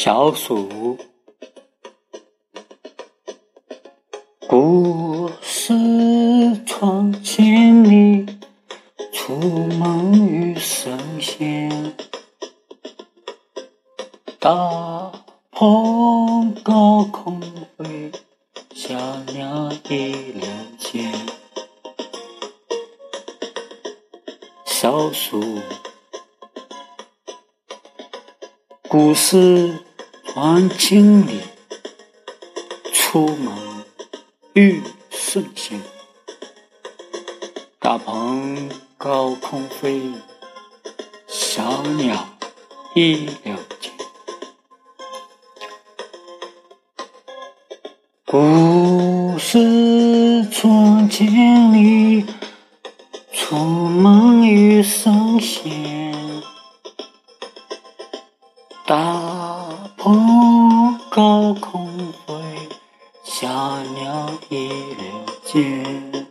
小暑，故事窗前里，出门遇神仙。大鹏高空飞，小鸟依人间。小暑，故事窗前里，出门遇圣贤。大鹏高空飞，小鸟依人间。故事窗前里，出门遇圣贤。大鹏高空飞，小鸟依人间。